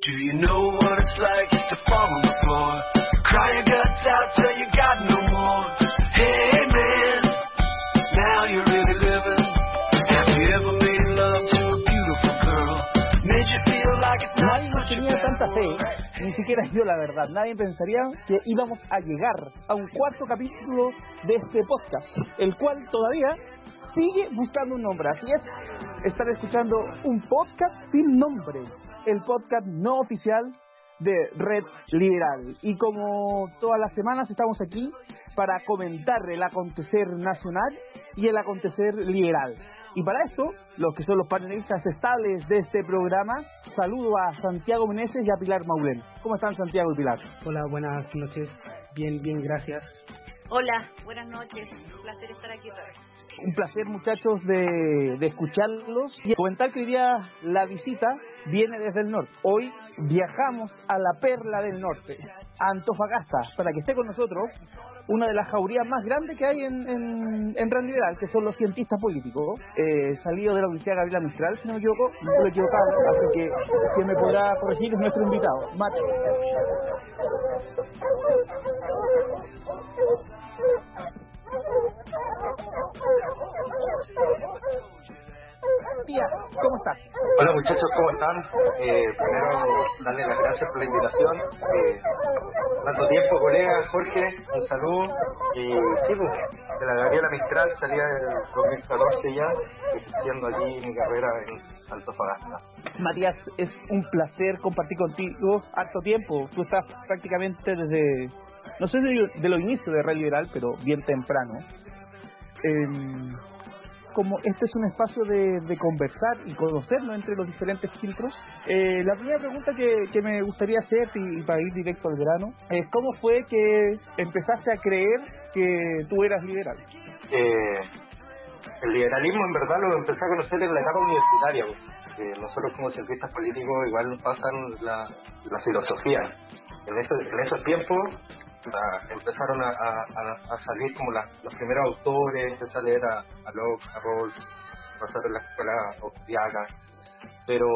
Do you know what it's like to fall on the floor? Cry your guts out till you got no more. Hey man, now you're really living. Have you ever made love to a beautiful girl? Made you feel like it's not Nadie such tenía tanta fe, ni siquiera yo la verdad. Nadie pensaría que íbamos a llegar a un cuarto capítulo de este podcast, el cual todavía sigue buscando un nombre. Así es, estar escuchando un podcast sin nombre, el podcast no oficial de Red Liberal. Y como todas las semanas estamos aquí para comentar el acontecer nacional y el acontecer liberal. Y para esto, los que son los panelistas estables de este programa, saludo a Santiago Meneses y a Pilar Maurel. ¿Cómo están Santiago y Pilar? Hola, buenas noches. Bien, bien, gracias. Hola, buenas noches. Un placer estar aquí otra vez. Un placer muchachos de, de escucharlos y comentar que hoy día la visita viene desde el norte. Hoy viajamos a la perla del norte, Antofagasta, para que esté con nosotros una de las jaurías más grandes que hay en, en, en que son los cientistas políticos, eh, salido de la Universidad Gabriela Mistral, si no me equivoco, no estoy equivocado, así que quien me podrá corregir es nuestro invitado, Mate. Tía, ¿cómo estás? Hola muchachos, ¿cómo están? Eh, primero, darles las gracias por la invitación. Eh, tanto tiempo, colega Jorge, un saludo. Y sí, pues, de la Gabriela Mistral salía el 2014 ya, ejerciendo allí mi carrera en Antofagasta. Matías, es un placer compartir contigo harto tiempo. Tú estás prácticamente desde, no sé de, de los inicios de Red Liberal, pero bien temprano. Em, como este es un espacio de, de conversar y conocernos entre los diferentes filtros, eh, la primera pregunta que, que me gustaría hacerte y, y para ir directo al grano es cómo fue que empezaste a creer que tú eras liberal. Eh, el liberalismo en verdad lo empecé a conocer en la etapa universitaria. pues. Eh, nosotros como cientistas políticos igual nos pasan la, la filosofía. En, en esos tiempos empezaron a, salir como la- los primeros autores, empecé a leer a, a Locke, a Rawls, pasar en la escuela austriaca, pero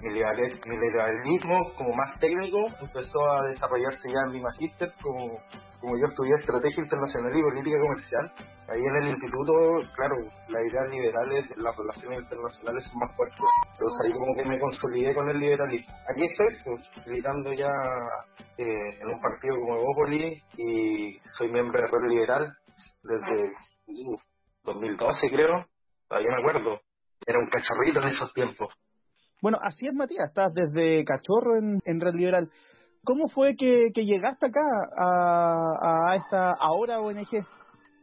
mi liberalismo como más técnico empezó a desarrollarse ya en mi magíster, como, como yo estudié estrategia internacional y política comercial. Ahí en el instituto, claro, las ideas liberales, las relaciones internacionales son más fuertes. Entonces ahí como que me consolidé con el liberalismo. Aquí estoy, pues, militando ya eh, en un partido como Evópolis y soy miembro de Liberal desde uh, 2012 creo, todavía me acuerdo. Era un cachorrito en esos tiempos. Bueno, así es Matías, estás desde cachorro en, en Red Liberal. ¿Cómo fue que, que llegaste acá a, a esta ahora ONG?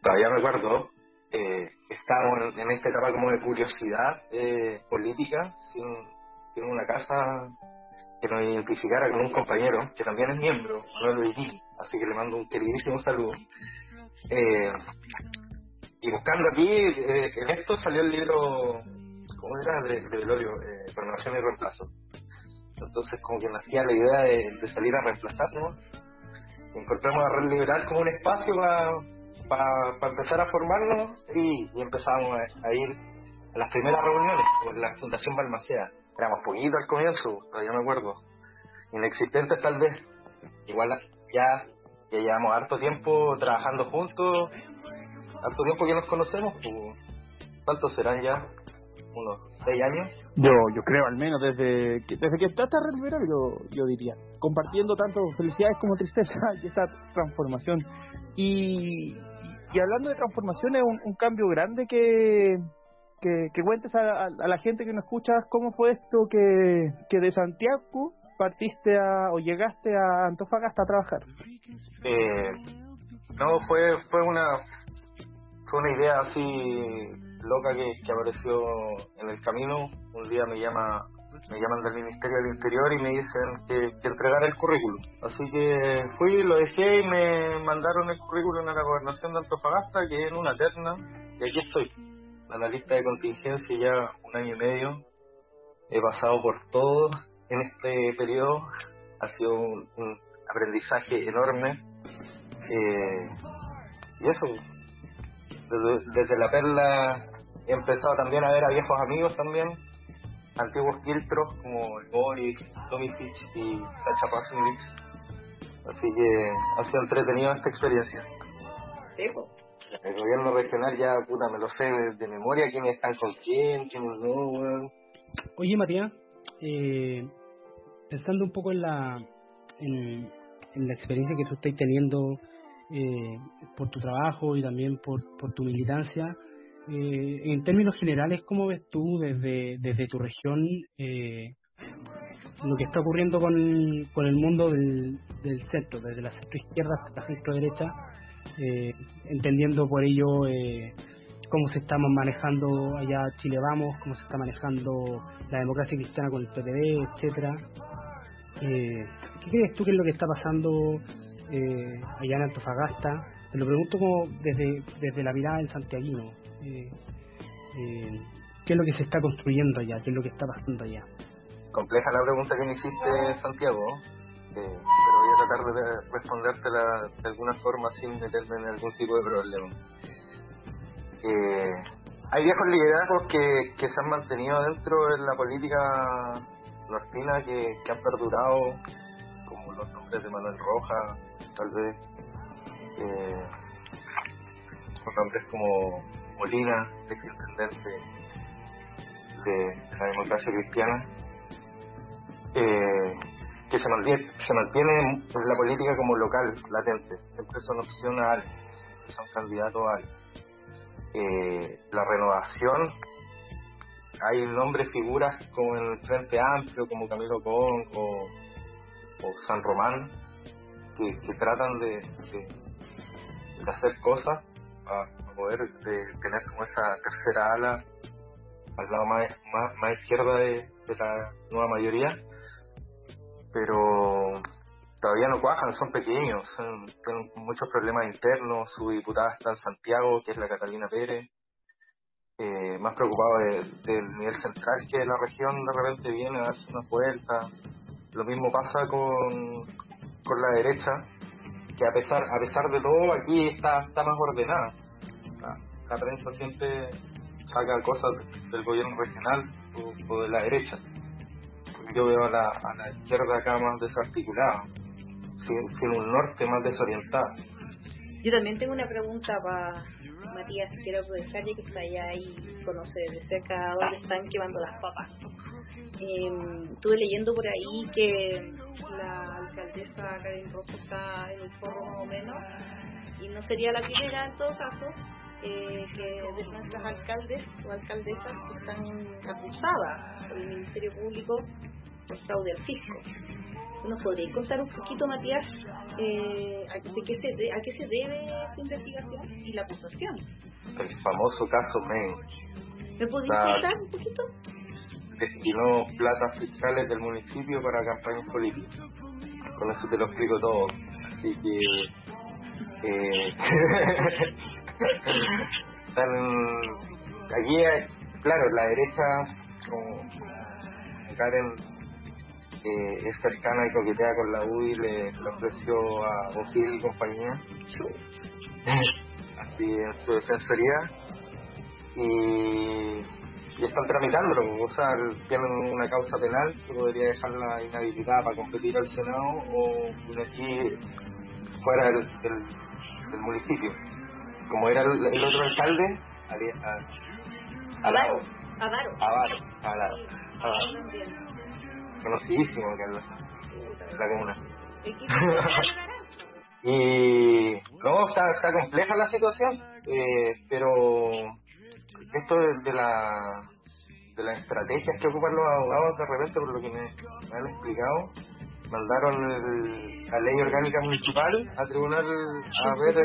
todavía me acuerdo, eh, estábamos en, esta etapa como de curiosidad eh, política, sin, sin una casa que nos identificara con un compañero, que también es miembro, Manuel Beití, así que le mando un queridísimo saludo. Eh, y buscando aquí, eh, en esto salió el libro, ¿cómo era? De, de Velorio, eh, y Reemplazo. Entonces como que nacía la idea de, salir a reemplazarnos. Encontramos a Red Liberal como un espacio para empezar a formarnos y, y empezamos a, ir a las primeras reuniones con la Fundación Balmacea. Éramos poquitos al comienzo, todavía me acuerdo. Inexistentes tal vez. Igual ya, ya llevamos harto tiempo trabajando juntos, harto tiempo que nos conocemos. Pues, ¿Cuántos serán ya? ¿Unos seis años? Yo, yo creo al menos desde que, desde que está Red Liberal, yo, yo diría, compartiendo tanto felicidades como tristeza y esta transformación. Y, y hablando de transformación, es un, un cambio grande que, que, que cuentes a, a- a la gente que nos escucha cómo fue esto que, que de Santiago partiste a, o llegaste a Antofagasta a trabajar. Eh, no, fue fue una fue una idea así loca que, apareció en el camino. Un día me llama me llaman del Ministerio del Interior y me dicen que, que entregara el currículum. Así que fui, lo dejé y me mandaron el currículum a la gobernación de Antofagasta, que en una terna, y aquí estoy, analista de contingencia ya un año y medio. He pasado por todo en este periodo, ha sido un, un aprendizaje enorme. Eh, y eso, desde, desde la perla he empezado también a ver a viejos amigos también, antiguos filtros como el Boris, Tomicic y Sacha Pasenlich. Así que ha sido entretenido esta experiencia. Sí, po. El gobierno regional ya, puta, me lo sé de, de memoria, quiénes están con quién, quiénes no, weón. Oye, Matías, eh, pensando un poco en la, en, en la experiencia que tú estás teniendo eh, por tu trabajo y también por, por tu militancia, eh, en términos generales, ¿cómo ves tú desde, tu región eh, lo que está ocurriendo con, el mundo del, centro, desde la centro izquierda hasta la centro derecha, eh, entendiendo por ello eh, cómo se está manejando allá Chile Vamos, cómo se está manejando la democracia cristiana con el PPD, etcétera. Eh, ¿Qué crees tú que es lo que está pasando eh, allá en Antofagasta? Te lo pregunto como desde, desde la mirada del santiaguino. Eh, eh, ¿Qué es lo que se está construyendo allá? ¿Qué es lo que está pasando allá? Compleja la pregunta que me hiciste, Santiago, eh, pero voy a tratar de respondértela de alguna forma sin meterme en algún tipo de problema. Eh, hay viejos liderazgos que, se han mantenido dentro de la política nortina que, han perdurado, como los nombres de Manuel Roja, tal vez, eh, nombres como Molina, exintendente de la democracia cristiana, eh, que se mantiene, se la política como local, latente, siempre son opción a alguien, son candidatos a alguien. Eh, la renovación, hay nombres, figuras como en el Frente Amplio, como Camilo Con o, San Román, que, tratan de, hacer cosas a, a poder de tener como esa tercera ala al lado más, más, más izquierda de, de la nueva mayoría, pero todavía no cuajan, son pequeños, son, tienen muchos problemas internos, su diputada está en Santiago, que es la Catalina Pérez, eh, más preocupado de- del nivel central que de la región, de repente viene a darse una vuelta, lo mismo pasa con, con la derecha, que a pesar a pesar de todo aquí está, está más ordenada. La, prensa siempre saca cosas del gobierno regional o, de la derecha. Yo veo a la, izquierda acá más desarticulada, sin, un norte más desorientado. Yo también tengo una pregunta para Matías, quiero aprovechar ya que está allá y conoce de cerca dónde están quemando las papas. Eh, estuve leyendo por ahí que la alcaldesa Karen Rojo está en el foro más o menos y no sería la primera en todo caso eh, que de nuestras alcaldes o alcaldesas que están acusadas por el Ministerio Público por fraude al fisco. ¿Nos podrías contar un poquito, Matías, eh, a, de qué se de- a qué se debe esta investigación y la acusación? El famoso caso Main ¿Me podrías Ah. contar un poquito? destinó platas fiscales del municipio para campañas políticas. Con eso te lo explico todo. Así que... Eh, están- aquí, hay- claro, la derecha, como Karen eh, es cercana y coquetea con la UDI, le, le ofreció a Bosil y compañía, así en su defensoría, y, y están tramitándolo, o sea, tienen una causa penal que podría dejarla inhabilitada para competir al Senado o aquí fuera del, del, del municipio. Como era el, el otro alcalde, a- Avaro. Avaro, Avaro. Entiendo. conocidísimo que en la, comuna. Y no, está, está compleja la situación, eh, pero esto de, de la de las estrategias que ocupan los abogados de repente, por lo que me, me han explicado, mandaron el- la ley orgánica municipal a tribunal a ver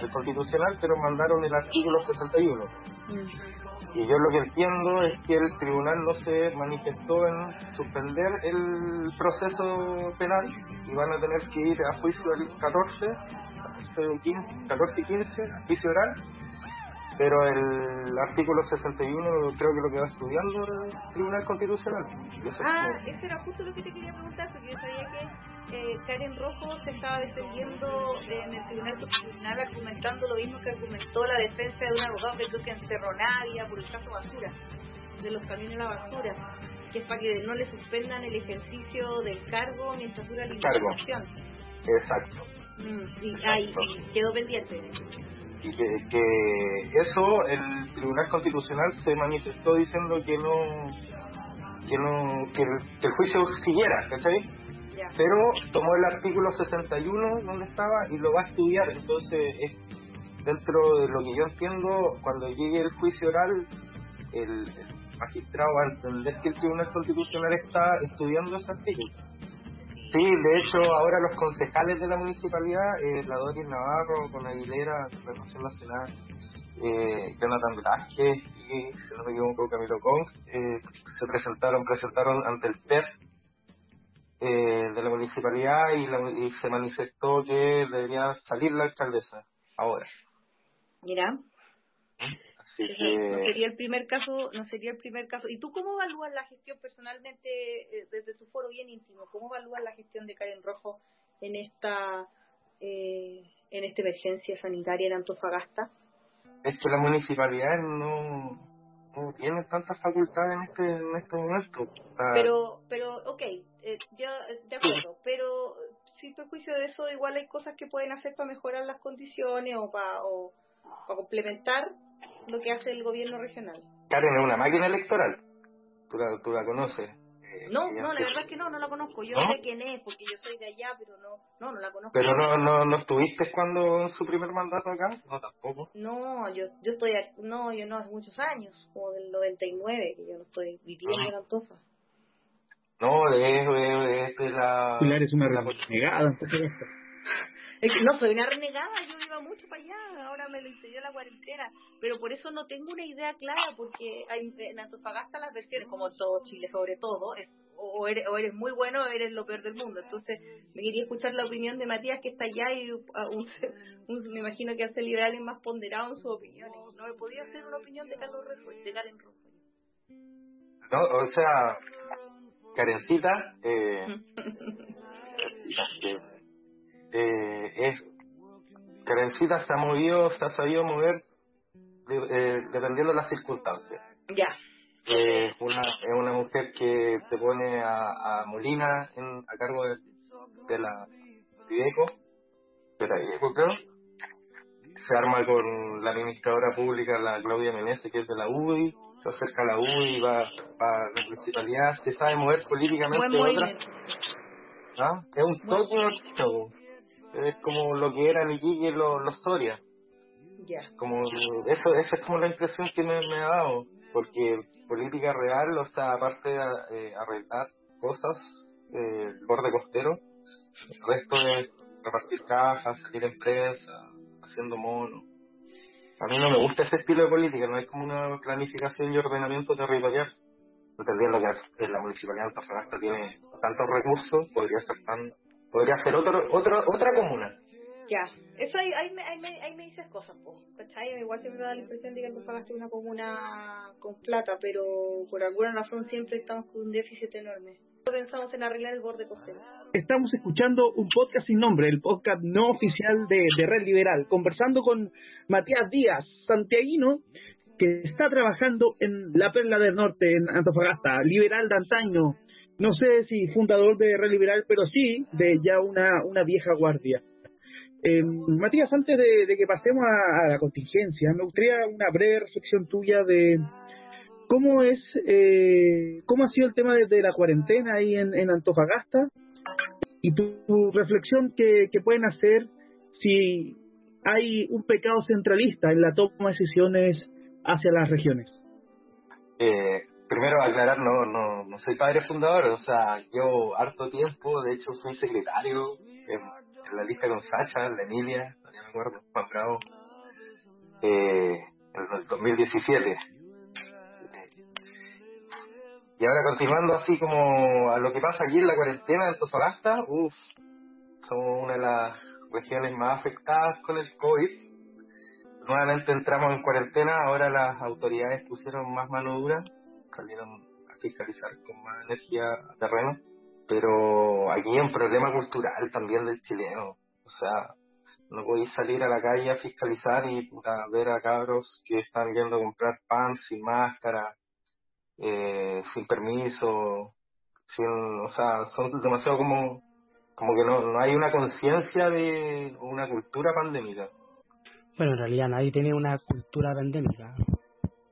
el, constitucional, pero mandaron el artículo 61. Mm. Y yo lo que entiendo es que el tribunal no se manifestó en suspender el proceso penal y van a tener que ir a juicio el 14, 14 o 15, 14 y 15, a juicio oral. Pero el artículo 61 creo que lo que va estudiando el Tribunal Constitucional. Ah, eso era justo lo que te quería preguntar, porque yo sabía que eh, Karen Rojo se estaba defendiendo en el Tribunal Constitucional argumentando lo mismo que argumentó la defensa de un abogado que creo que encerró Nadia por el caso Basura. de los camiones a la basura, que es para que no le suspendan el ejercicio del cargo mientras dura la Cargo. investigación. Exacto. Mm, y, ah, y quedó pendiente. Y que, que eso, el Tribunal Constitucional se manifestó diciendo que no, que no, que el, que el juicio siguiera, ¿cachai? Pero tomó el artículo 61 donde estaba y lo va a estudiar, entonces es dentro de lo que yo entiendo, cuando llegue el juicio oral, el, magistrado va a entender que el Tribunal Constitucional está estudiando ese artículo. Sí, de hecho, ahora los concejales de la municipalidad, eh, la Doris Navarro, con Aguilera, Renovación Nacional, eh, Jonathan Velázquez y, si no me equivoco, Camilo Cong, eh, se presentaron presentaron ante el PER eh, de la municipalidad y, la- y se manifestó que debería salir la alcaldesa ahora. Mira, Así no que, sería el primer caso, no sería el primer caso. ¿Y tú cómo evalúas la gestión personalmente eh, desde tu foro bien íntimo? ¿Cómo evalúas la gestión de Karen Rojo en esta eh, en esta emergencia sanitaria en Antofagasta? es que la municipalidad no, no tiene tantas facultades en este, en este momento. Pero, pero, ok, eh, yo eh, de acuerdo, pero sin perjuicio de eso, igual hay cosas que pueden hacer para mejorar las condiciones o para o, para complementar lo que hace el gobierno regional. Karen es una máquina electoral. Tú la, tú la conoces. Eh, No, no, la verdad es que no, no la conozco. Yo ¿No? sé quién es porque yo soy de allá, pero no, no, no la conozco. Pero no, no, no estuviste cuando su primer mandato acá. No, tampoco. No, yo, yo estoy, no, yo no hace muchos años, como del 99, que yo no estoy viviendo Ah. en Antofa. No, es, es, es de la... Pilar es una de renegada. entonces, Es que no soy una renegada, yo iba mucho para allá, ahora me lo impidió la cuarentena, pero por eso no tengo una idea clara, porque hay, en Antofagasta las versiones, como en todo Chile sobre todo, es, o, eres, o eres muy bueno o eres lo peor del mundo. Entonces me quería escuchar la opinión de Matías que está allá y uh, un- un- me imagino que hace liberal es más ponderado en sus opiniones. No me podía hacer una opinión de Carlos Refuel, de Karen Rojo. No, o sea, Karencita, eh, que, eh, es Karencita se ha movido, se ha sabido mover de- eh, dependiendo de las circunstancias. Ya, Eh, una, es una mujer que te pone a, a Molina en, a cargo de, de la Videco, de la creo. Se arma con la administradora pública, la Claudia Menezes, que es de la UDI, se acerca a la UDI, va, a la municipalidad, se sabe mover políticamente de otra. ¿Ah? Es un toque horchito, es como lo que eran Iquique los, los Soria. Ya, Como, eso, esa es como la impresión que me, me ha dado, porque política real, o sea, aparte de eh, arreglar cosas, eh, el borde costero, el resto es repartir cajas, salir en prensa, haciendo mono. A mí no me gusta ese estilo de política, no hay como una planificación y ordenamiento territorial. Entendiendo que la municipalidad de Antofagasta tiene tantos recursos, podría ser tan, podría ser otro, otro, otra comuna. ya. Eso ahí, ahí, me, ahí, me, ahí me dices cosas, po, ¿cachai? Igual se me da la impresión de que Antofagasta es una comuna con plata, pero por alguna razón siempre estamos con un déficit enorme. Pensamos en arreglar el borde costero. Estamos escuchando un podcast sin nombre, el podcast no oficial de, de Red Liberal, conversando con Matías Díaz, santiaguino, que está trabajando en la Perla del Norte, en Antofagasta, liberal de antaño. No sé si fundador de Red Liberal, pero sí de ya una, una vieja guardia. Eh, Matías, antes de, de que pasemos a, a la contingencia, me gustaría una breve reflexión tuya de cómo es, eh, cómo ha sido el tema de, de la cuarentena ahí en, en Antofagasta y tu, reflexión que, que pueden hacer si hay un pecado centralista en la toma de decisiones hacia las regiones. Eh, primero aclarar, no, no, no soy padre fundador, o sea, yo harto tiempo, de hecho fui secretario en, la lista con Sacha, la Emilia, no me Juan Bravo, eh, en el 2017. Y ahora continuando así como a lo que pasa aquí en la cuarentena de Antofagasta, uff, somos una de las regiones más afectadas con el COVID. Nuevamente entramos en cuarentena, ahora las autoridades pusieron más mano dura, salieron a fiscalizar con más energía a terreno, pero aquí hay un problema cultural también del chileno, o sea, no podéis salir a la calle a fiscalizar y puta, ver a cabros que están yendo a comprar pan sin máscara, sin permiso, sin, o sea, son demasiado como, como que no, no hay una conciencia de una cultura pandémica. Bueno, en realidad nadie tiene una cultura pandémica,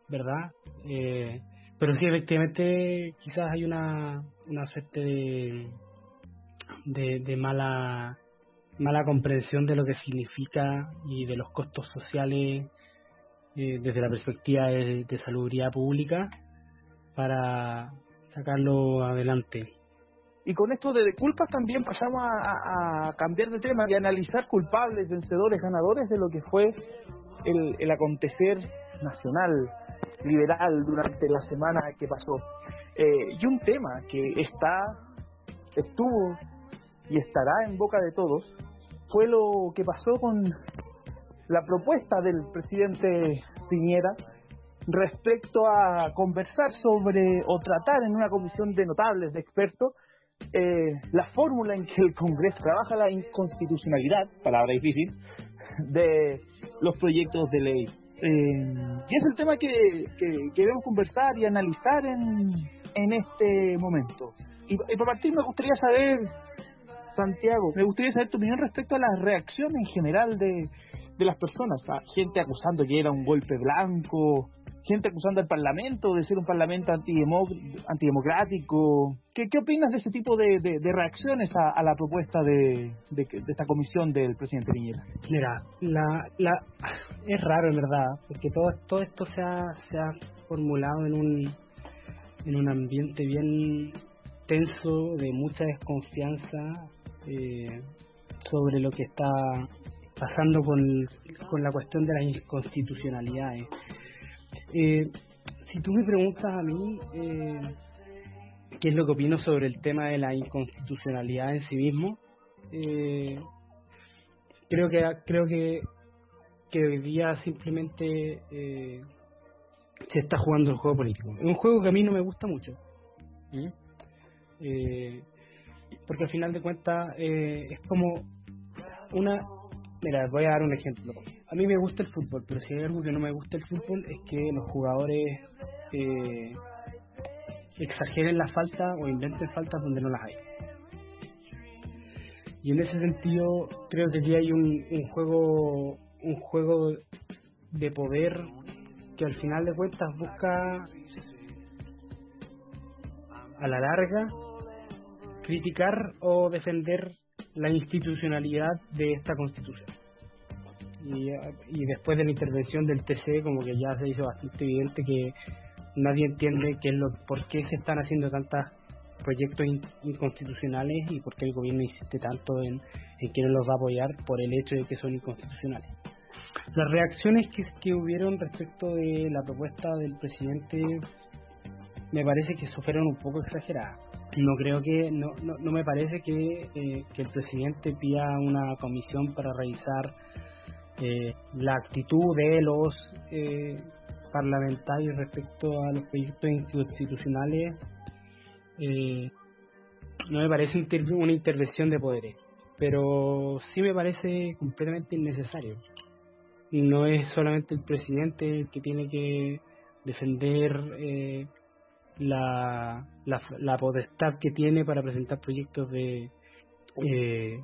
¿verdad? Eh, pero sí, efectivamente, quizás hay una, una suerte de, de, de mala mala comprensión de lo que significa y de los costos sociales eh, desde la perspectiva de, de salubridad pública para sacarlo adelante. Y con esto de culpas también pasamos a, cambiar de tema y analizar culpables, vencedores, ganadores de lo que fue el, el acontecer nacional, liberal durante la semana que pasó. Eh, y un tema que está, estuvo y estará en boca de todos fue lo que pasó con la propuesta del presidente Piñera respecto a conversar sobre o tratar en una comisión de notables, de expertos, eh, la fórmula en que el Congreso trabaja la inconstitucionalidad, palabra difícil, de los proyectos de ley. Eh, y es el tema que, que queremos conversar y analizar en, en este momento. Y, y para partir me gustaría saber, Santiago, me gustaría saber tu opinión respecto a la reacción en general de, de las personas. A gente acusando que era un golpe blanco, gente acusando al Parlamento de ser un Parlamento antidemocrático. ¿Qué, opinas de ese tipo de, reacciones a, la propuesta de, de, de, esta comisión del presidente Piñera? Mira, la, la, es raro en verdad, porque todo, todo esto se ha, se ha formulado en un, en un ambiente bien tenso, de mucha desconfianza eh, sobre lo que está pasando con, con la cuestión de las inconstitucionalidades. Eh, si tú me preguntas a mí eh, qué es lo que opino sobre el tema de la inconstitucionalidad en sí mismo, eh, creo que creo que que hoy día simplemente eh, se está jugando el juego político. Es un juego que a mí no me gusta mucho. ¿Mm? Eh, porque al final de cuentas eh, es como una Mira, voy a dar un ejemplo. A mí me gusta el fútbol, pero si hay algo que no me gusta el fútbol es que los jugadores eh, exageren la falta o inventen faltas donde no las hay. Y en ese sentido creo que aquí hay un juego un juego de poder que al final de cuentas busca a la larga criticar o defender la institucionalidad de esta constitución. Y, y, después de la intervención del TC como que ya se hizo bastante evidente que nadie entiende qué es lo, por qué se están haciendo tantos proyectos in, inconstitucionales y por qué el gobierno insiste tanto en, en quién los va a apoyar por el hecho de que son inconstitucionales. Las reacciones que, que hubieron respecto de la propuesta del presidente me parece que fueron un poco exageradas no creo que no, no, no me parece que, eh, que el presidente pida una comisión para revisar eh, la actitud de los eh, parlamentarios respecto a los proyectos institucionales eh, no me parece una intervención de poderes pero sí me parece completamente innecesario. No es solamente el presidente el que tiene que defender eh, la, la, la potestad que tiene para presentar proyectos de eh,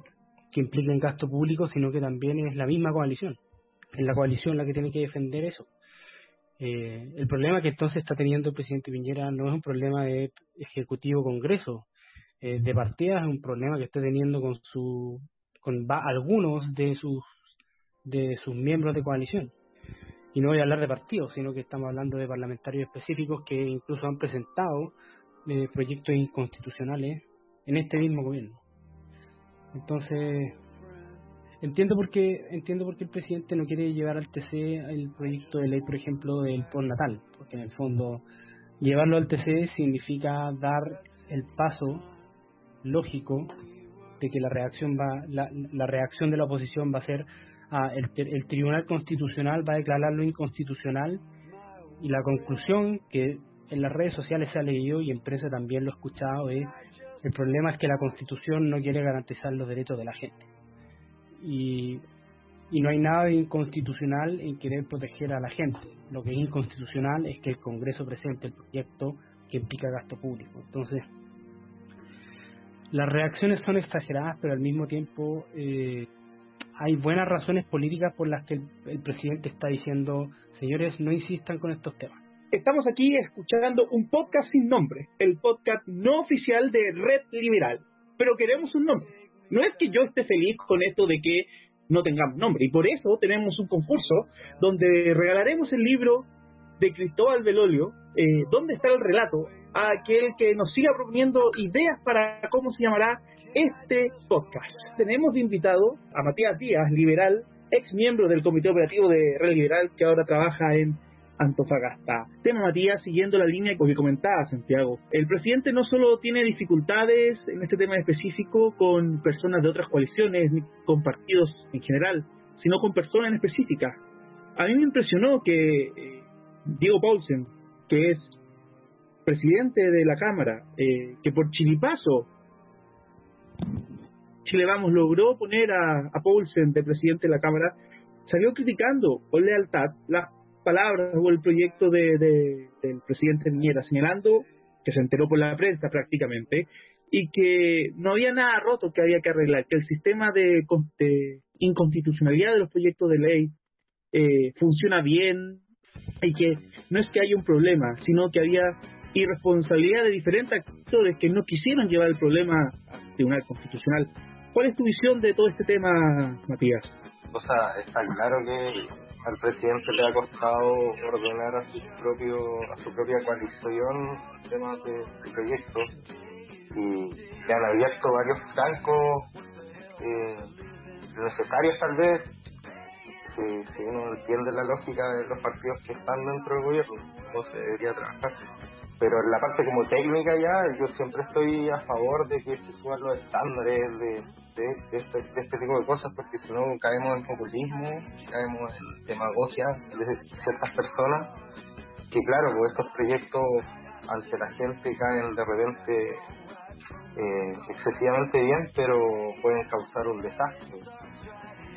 que impliquen gasto público, sino que también es la misma coalición. Es la coalición la que tiene que defender eso. Eh, el problema que entonces está teniendo el presidente Piñera no es un problema de ejecutivo-congreso, eh, de partida es un problema que está teniendo con su con algunos de sus de sus miembros de coalición y no voy a hablar de partidos, sino que estamos hablando de parlamentarios específicos que incluso han presentado eh, proyectos inconstitucionales en este mismo gobierno. Entonces, entiendo por qué entiendo por qué el presidente no quiere llevar al TC el proyecto de ley, por ejemplo, del postnatal, porque en el fondo llevarlo al TC significa dar el paso lógico de que la reacción va la, la reacción de la oposición va a ser ah, el, el Tribunal Constitucional va a declararlo inconstitucional y la conclusión que en las redes sociales se ha leído y en prensa también lo he escuchado es el problema es que la Constitución no quiere garantizar los derechos de la gente y, no hay nada de inconstitucional en querer proteger a la gente lo que es inconstitucional es que el Congreso presente el proyecto que implica gasto público. Entonces, las reacciones son exageradas, pero al mismo tiempo eh, hay buenas razones políticas por las que el, presidente está diciendo, señores, no insistan con estos temas. Estamos aquí escuchando un podcast sin nombre, el podcast no oficial de Red Liberal, pero queremos un nombre. No es que yo esté feliz con esto de que no tengamos nombre, y por eso tenemos un concurso donde regalaremos el libro de Cristóbal Belolio, eh, ¿Dónde está el relato? a aquel que nos siga proponiendo ideas para cómo se llamará este podcast. Tenemos de invitado a Matías Díaz, liberal, ex miembro del Comité Operativo de Red Liberal, que ahora trabaja en Antofagasta. Tema Matías, siguiendo la línea que comentaba Santiago. El presidente no solo tiene dificultades en este tema específico con personas de otras coaliciones, ni con partidos en general, sino con personas en específica. A mí me impresionó que eh, Diego Paulsen, que es presidente de la Cámara, eh, que por chilipazo Chile Vamos logró poner a, a Paulsen de presidente de la Cámara, salió criticando con lealtad las palabras o el proyecto de, del presidente Niñera, señalando que se enteró por la prensa prácticamente y que no había nada roto que había que arreglar, que el sistema de, inconstitucionalidad de los proyectos de ley eh, funciona bien y que no es que haya un problema, sino que había irresponsabilidad de diferentes actores que no quisieron llevar el problema al Tribunal Constitucional. ¿Cuál es tu visión de todo este tema, Matías? O sea, está claro que al presidente le ha costado ordenar a su propio a su propia coalición temas de, proyectos y le han abierto varios francos eh, necesarios tal vez si, si uno entiende la lógica de los partidos que están dentro del gobierno no se debería trabajar pero en la parte como técnica ya, yo siempre estoy a favor de que se suban los estándares de, de, este, de este tipo de cosas, porque si no caemos en populismo, caemos en demagogia de ciertas personas, que claro, pues estos proyectos ante la gente caen de repente eh, excesivamente bien, pero pueden causar un desastre.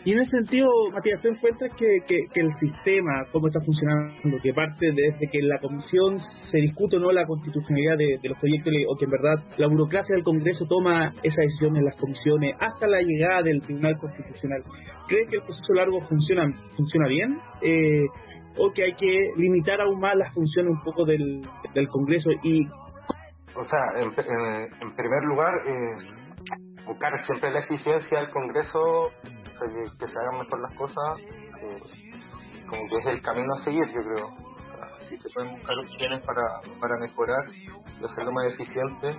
Y en ese sentido, Matías, ¿tú encuentras que, que, el sistema, cómo está funcionando, que parte desde que la comisión se discute o no la constitucionalidad de, los proyectos o que en verdad la burocracia del Congreso toma esa decisión en las comisiones hasta la llegada del Tribunal Constitucional? ¿Crees que el proceso largo funciona, funciona bien? Eh, ¿O que hay que limitar aún más las funciones un poco del, del Congreso? y O sea, en, en, primer lugar, eh, buscar siempre la eficiencia del Congreso que, se hagan mejor las cosas, eh, como que es el camino a seguir, yo creo. Si se pueden buscar opciones para, para mejorar y hacerlo más eficiente,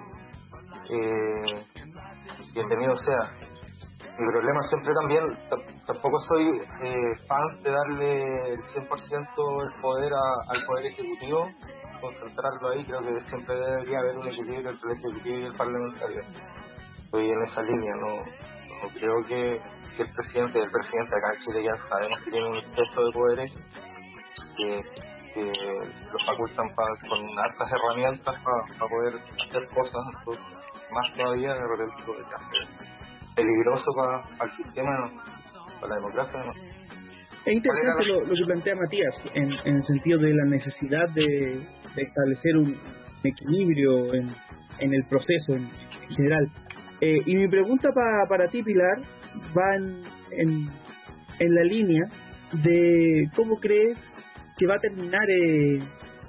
eh, bienvenido sea. Mi problema siempre también, tampoco soy eh, fan de darle el 100% el poder al Poder Ejecutivo, concentrarlo ahí, creo que siempre debería haber un equilibrio entre el Ejecutivo y el Parlamentario. Estoy en esa línea, no, no creo que que el presidente, el presidente acá en Chile ya sabemos que tiene un exceso de poderes que, que lo facultan con hartas herramientas para poder hacer cosas, entonces más todavía de repente hace peligroso para el sistema, para la democracia. Es interesante lo, que plantea Matías en, en, el sentido de la necesidad de, de establecer un equilibrio en, en el proceso en, general. Eh, y mi pregunta pa, para ti, Pilar, va en, en, la línea de cómo crees que va a terminar eh,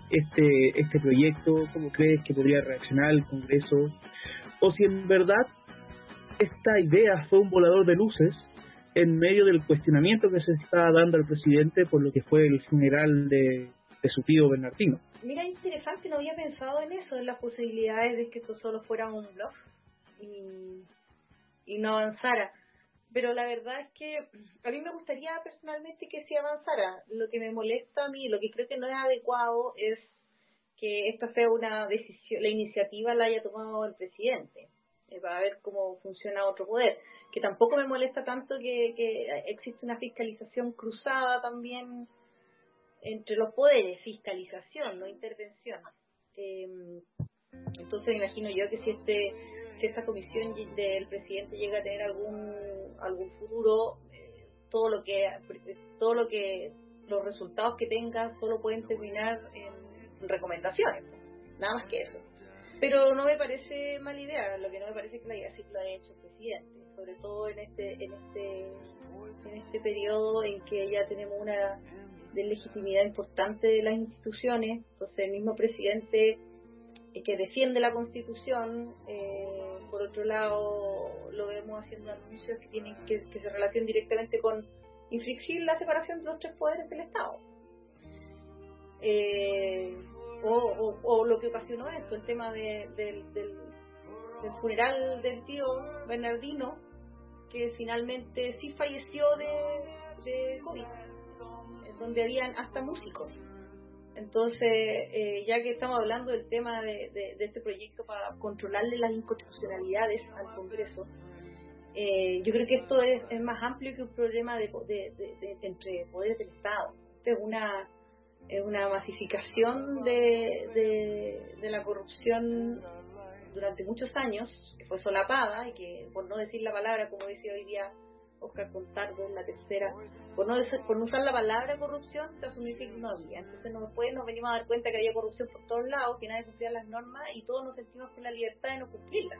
este, este proyecto, cómo crees que podría reaccionar el Congreso, o si en verdad esta idea fue un volador de luces en medio del cuestionamiento que se está dando al presidente por lo que fue el funeral de, su tío Bernardino. Mira, interesante, no había pensado en eso, en las posibilidades de que esto solo fuera un bluff y, y no avanzara pero la verdad es que a mí me gustaría personalmente que se avanzara. Lo que me molesta a mí, lo que creo que no es adecuado es que esta sea una decisión, la iniciativa la haya tomado el presidente eh, para ver cómo funciona otro poder. Que tampoco me molesta tanto que, existe una fiscalización cruzada también entre los poderes, fiscalización, no intervención. Eh, entonces me imagino yo que si este si esta comisión del presidente llega a tener algún algún futuro eh, todo lo que todo lo que los resultados que tenga solo pueden terminar en recomendaciones nada más que eso. Pero no me parece mala idea, lo que no me parece es que la idea sí lo ha hecho el presidente, sobre todo en este, en este, en este periodo en que ya tenemos una de legitimidad importante de las instituciones, entonces el mismo presidente que defiende la constitución, eh, por otro lado lo vemos haciendo anuncios que tienen que, que se relacionan directamente con infringir la separación de los tres poderes del Estado. Eh, o, o, lo que ocasionó esto, el tema de, del, del, funeral del tío Bernardino, que finalmente sí falleció de, de COVID, donde habían hasta músicos. Entonces, eh, ya que estamos hablando del tema de, de, este proyecto para controlarle las inconstitucionalidades al Congreso, eh, yo creo que esto es, es, más amplio que un problema de, entre poderes del Estado. Es una, es una masificación de, de, la corrupción durante muchos años, que fue solapada y que, por no decir la palabra, como decía hoy día Oscar Contardo la tercera, por no, por no usar la palabra corrupción, se asumió que no había. Entonces no después nos venimos a dar cuenta que había corrupción por todos lados, que nadie cumplía las normas y todos nos sentimos con la libertad de no cumplirlas.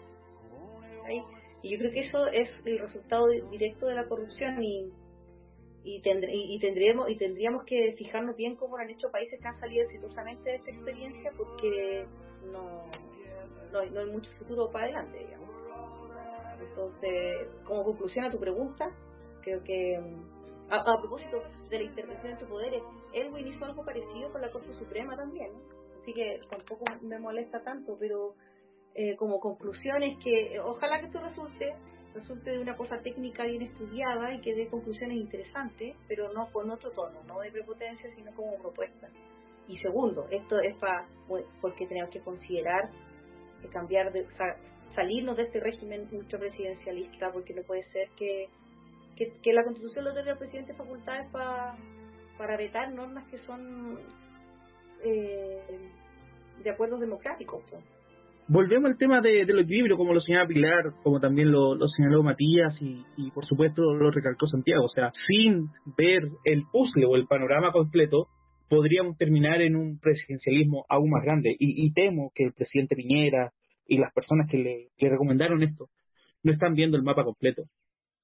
Y yo creo que eso es el resultado directo de la corrupción y y, y, tendríamos y tendríamos que fijarnos bien cómo lo han hecho países que han salido exitosamente de esta experiencia porque no, no, no hay mucho futuro para adelante digamos entonces como conclusión a tu pregunta creo que a, propósito de la intervención entre poderes Elwin hizo algo parecido con la Corte Suprema también así que tampoco me molesta tanto pero eh, como conclusión es que ojalá que esto resulte resulte de una cosa técnica bien estudiada y que dé conclusiones interesantes, pero no con otro tono, no de prepotencia, sino como propuesta. Y segundo, esto es para porque tenemos que considerar que cambiar de salirnos de este régimen presidencialista, porque no puede ser que, que, la Constitución le otorgue al presidente facultades para para vetar normas que son eh, de acuerdos democráticos. Volvemos al tema de, del equilibrio, como lo señala Pilar, como también lo, señaló Matías y, y, por supuesto lo recalcó Santiago. O sea, sin ver el puzzle o el panorama completo, podríamos terminar en un presidencialismo aún más grande. Y, temo que el presidente Piñera y las personas que le, le recomendaron esto no están viendo el mapa completo.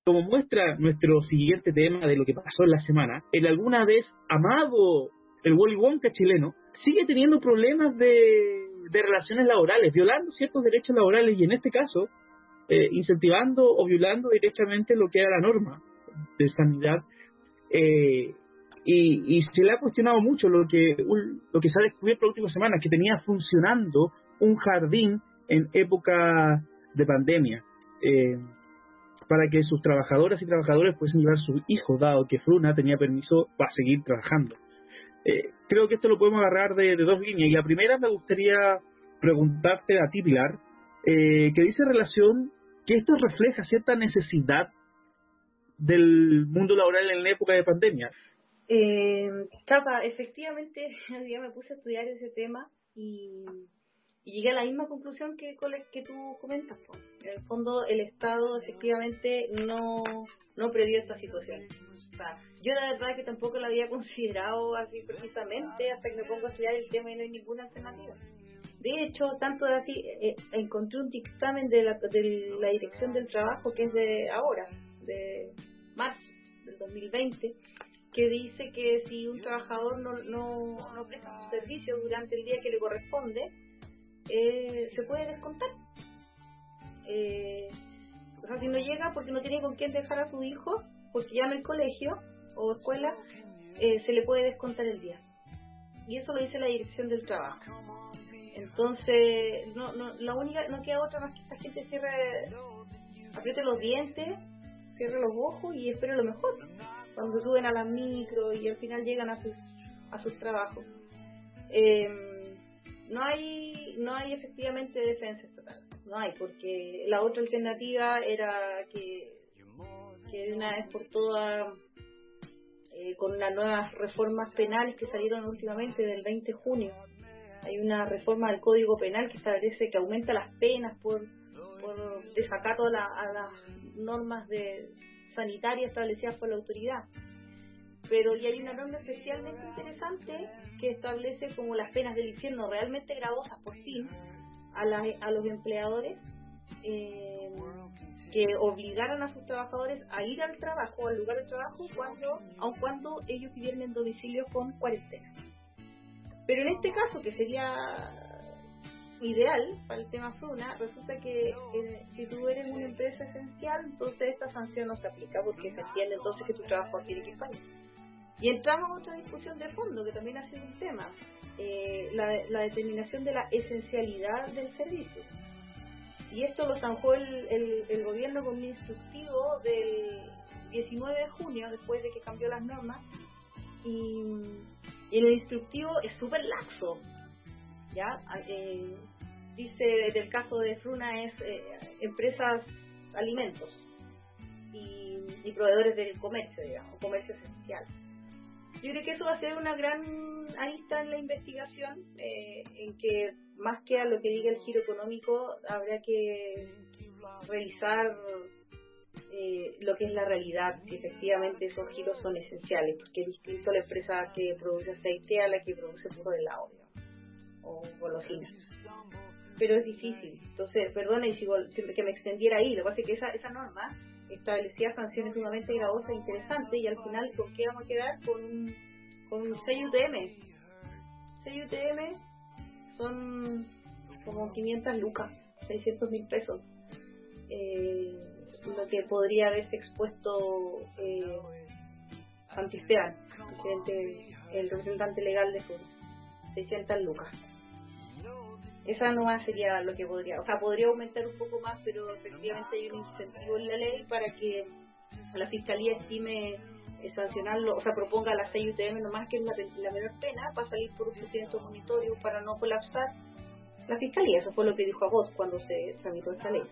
Como muestra nuestro siguiente tema de lo que pasó en la semana, el alguna vez amado el Wally Wonka chileno sigue teniendo problemas de de relaciones laborales, violando ciertos derechos laborales y en este caso eh, incentivando o violando directamente lo que era la norma de sanidad. Eh, y, y, se le ha cuestionado mucho lo que, lo que se ha descubierto la última semana, que tenía funcionando un jardín en época de pandemia. Eh, para que sus trabajadoras y trabajadores pudiesen llevar a sus hijos, dado que Fruna tenía permiso para seguir trabajando. Eh, creo que esto lo podemos agarrar de, dos líneas. Y la primera me gustaría preguntarte a ti, Pilar, eh, que dice relación que esto refleja cierta necesidad del mundo laboral en la época de pandemia. Eh, Chapa, efectivamente, día me puse a estudiar ese tema y, llegué a la misma conclusión que, que tú comentas. En el fondo, el Estado efectivamente no, no previó esta situación yo la verdad que tampoco la había considerado así precisamente hasta que me pongo a estudiar el tema y no hay ninguna alternativa. De hecho, tanto de así, eh, eh, encontré un dictamen de la, de la Dirección del Trabajo que es de ahora, de marzo del 2020, que dice que si un trabajador no, no, no presta su servicio durante el día que le corresponde, eh, se puede descontar. Eh, o sea, si no llega porque no tiene con quién dejar a su hijo, porque en el colegio o escuela eh, se le puede descontar el día. Y eso lo dice la dirección del trabajo. Entonces, no, no, la única, no queda otra más que esta gente cierre, apriete los dientes, cierre los ojos y espere lo mejor. Cuando suben a las micro y al final llegan a sus, a sus trabajos. Em, no hay, no hay efectivamente defensa estatal. No hay, porque la otra alternativa era que que de una vez por todas, eh, con las nuevas reformas penales que salieron últimamente del 20 de junio, hay una reforma del Código Penal que establece que aumenta las penas por, por desacato a, las normas de sanitarias establecidas por la autoridad. Pero ya hay una norma especialmente interesante que establece como las penas del infierno realmente gravosas por fin a, la, a los empleadores eh, que obligaran a sus trabajadores a ir al trabajo, al lugar de trabajo, cuando, aun cuando ellos vivieran en domicilio con cuarentena. Pero en este caso, que sería ideal para el tema Fruna, resulta que eh, si tú eres una empresa esencial, entonces esta sanción no se aplica porque se entiende entonces que tu trabajo tiene que fallar. Y entramos a otra discusión de fondo, que también ha sido un tema, eh, la, determinación de la esencialidad del servicio y esto lo zanjó el, el, gobierno con un instructivo del 19 de junio, después de que cambió las normas, y, el instructivo es súper laxo, ¿ya? Eh, dice, del caso de Fruna es eh, empresas alimentos y, y, proveedores del comercio, digamos, comercio esencial. Yo creo que eso va a ser una gran arista en la investigación, eh, en que más que a lo que diga el giro económico, habrá que revisar eh, lo que es la realidad, si efectivamente esos giros son esenciales, porque es distinto la empresa que produce aceite a la que produce de helado o golosinas. Pero es difícil. Entonces, perdone si, que me extendiera ahí, lo que pasa es que esa, esa norma establecía sanciones sumamente gravosas e interesantes y al final ¿con qué vamos a quedar? Con un, con un 6 UTM. 6 UTM son como 500 lucas, 600 mil pesos. Eh, lo que podría haberse expuesto eh, el representante legal de FUN, 600 lucas esa no sería lo que podría, o sea, podría aumentar un poco más, pero efectivamente hay un incentivo en la ley para que la fiscalía estime eh, sancionarlo, o sea, proponga la 6 UTM nomás que es la, menor pena para salir por un procedimiento monitorio para no colapsar la fiscalía. Eso fue lo que dijo a vos cuando se tramitó esta ley.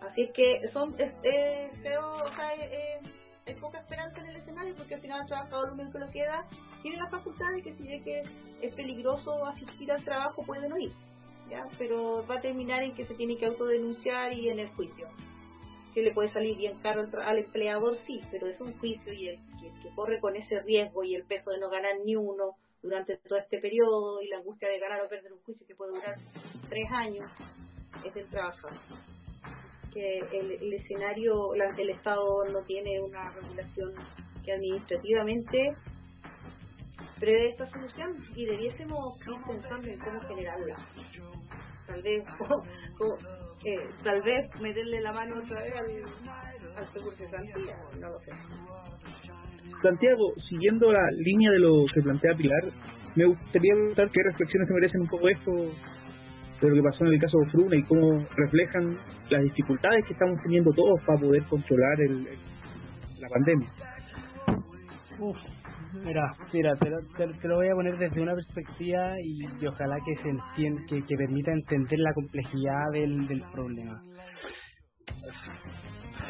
Así que son, es, o sea, eh, hay poca esperanza en el escenario porque al final el trabajador lo único que lo queda tiene la facultad de que si ve que es peligroso asistir al trabajo puede no ir, ¿ya? pero va a terminar en que se tiene que autodenunciar y en el juicio. Que le puede salir bien caro al, empleador, sí, pero es un juicio y el, que corre con ese riesgo y el peso de no ganar ni uno durante todo este periodo y la angustia de ganar o perder un juicio que puede durar tres años es el trabajador que el, escenario, el Estado no tiene una regulación que administrativamente prevé esta solución y debiésemos ir pensando en cómo generarla. Tal vez, eh, tal vez meterle la mano otra vez al, al seguro de no lo sé. Santiago, siguiendo la línea de lo que plantea Pilar, me gustaría preguntar qué reflexiones merecen un poco esto de lo que pasó en el caso de Fruna y cómo reflejan las dificultades que estamos teniendo todos para poder controlar el, la pandemia. Uf, mira, mira te, lo, voy a poner desde una perspectiva y, ojalá que se entienda, que, que, permita entender la complejidad del, del problema.